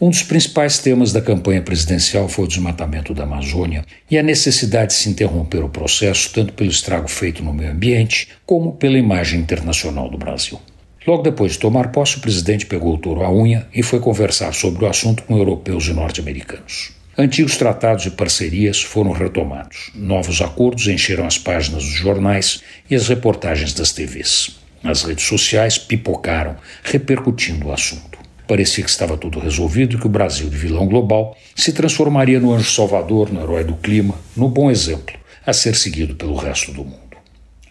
Um dos principais temas da campanha presidencial foi o desmatamento da Amazônia e a necessidade de se interromper o processo, tanto pelo estrago feito no meio ambiente, como pela imagem internacional do Brasil. Logo depois de tomar posse, o presidente pegou o touro à unha e foi conversar sobre o assunto com europeus e norte-americanos. Antigos tratados e parcerias foram retomados. Novos acordos encheram as páginas dos jornais e as reportagens das TVs. As redes sociais pipocaram, repercutindo o assunto. Parecia que estava tudo resolvido e que o Brasil, de vilão global, se transformaria no anjo salvador, no herói do clima, no bom exemplo, a ser seguido pelo resto do mundo.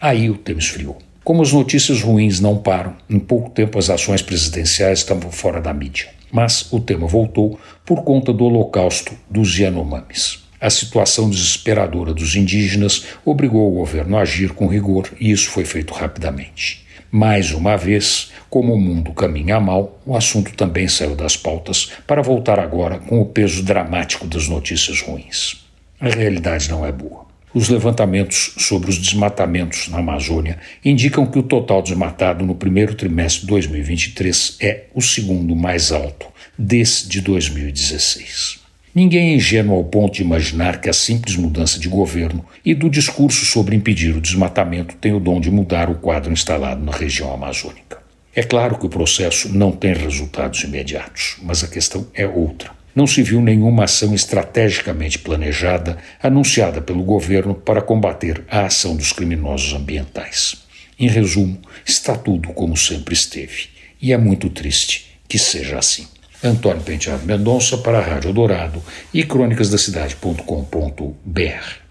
Aí o tema esfriou. Como as notícias ruins não param, em pouco tempo as ações presidenciais estavam fora da mídia. Mas o tema voltou por conta do holocausto dos Yanomamis. A situação desesperadora dos indígenas obrigou o governo a agir com rigor e isso foi feito rapidamente. Mais uma vez, como o mundo caminha mal, o assunto também saiu das pautas para voltar agora com o peso dramático das notícias ruins. A realidade não é boa. Os levantamentos sobre os desmatamentos na Amazônia indicam que o total desmatado no primeiro trimestre de 2023 é o segundo mais alto desde 2016. Ninguém é ingênuo ao ponto de imaginar que a simples mudança de governo e do discurso sobre impedir o desmatamento tem o dom de mudar o quadro instalado na região amazônica. É claro que o processo não tem resultados imediatos, mas a questão é outra. Não se viu nenhuma ação estrategicamente planejada anunciada pelo governo para combater a ação dos criminosos ambientais. Em resumo, está tudo como sempre esteve. E é muito triste que seja assim. Antônio Penteado Mendonça para a Rádio Dourado e crônicasdacidade.com.br.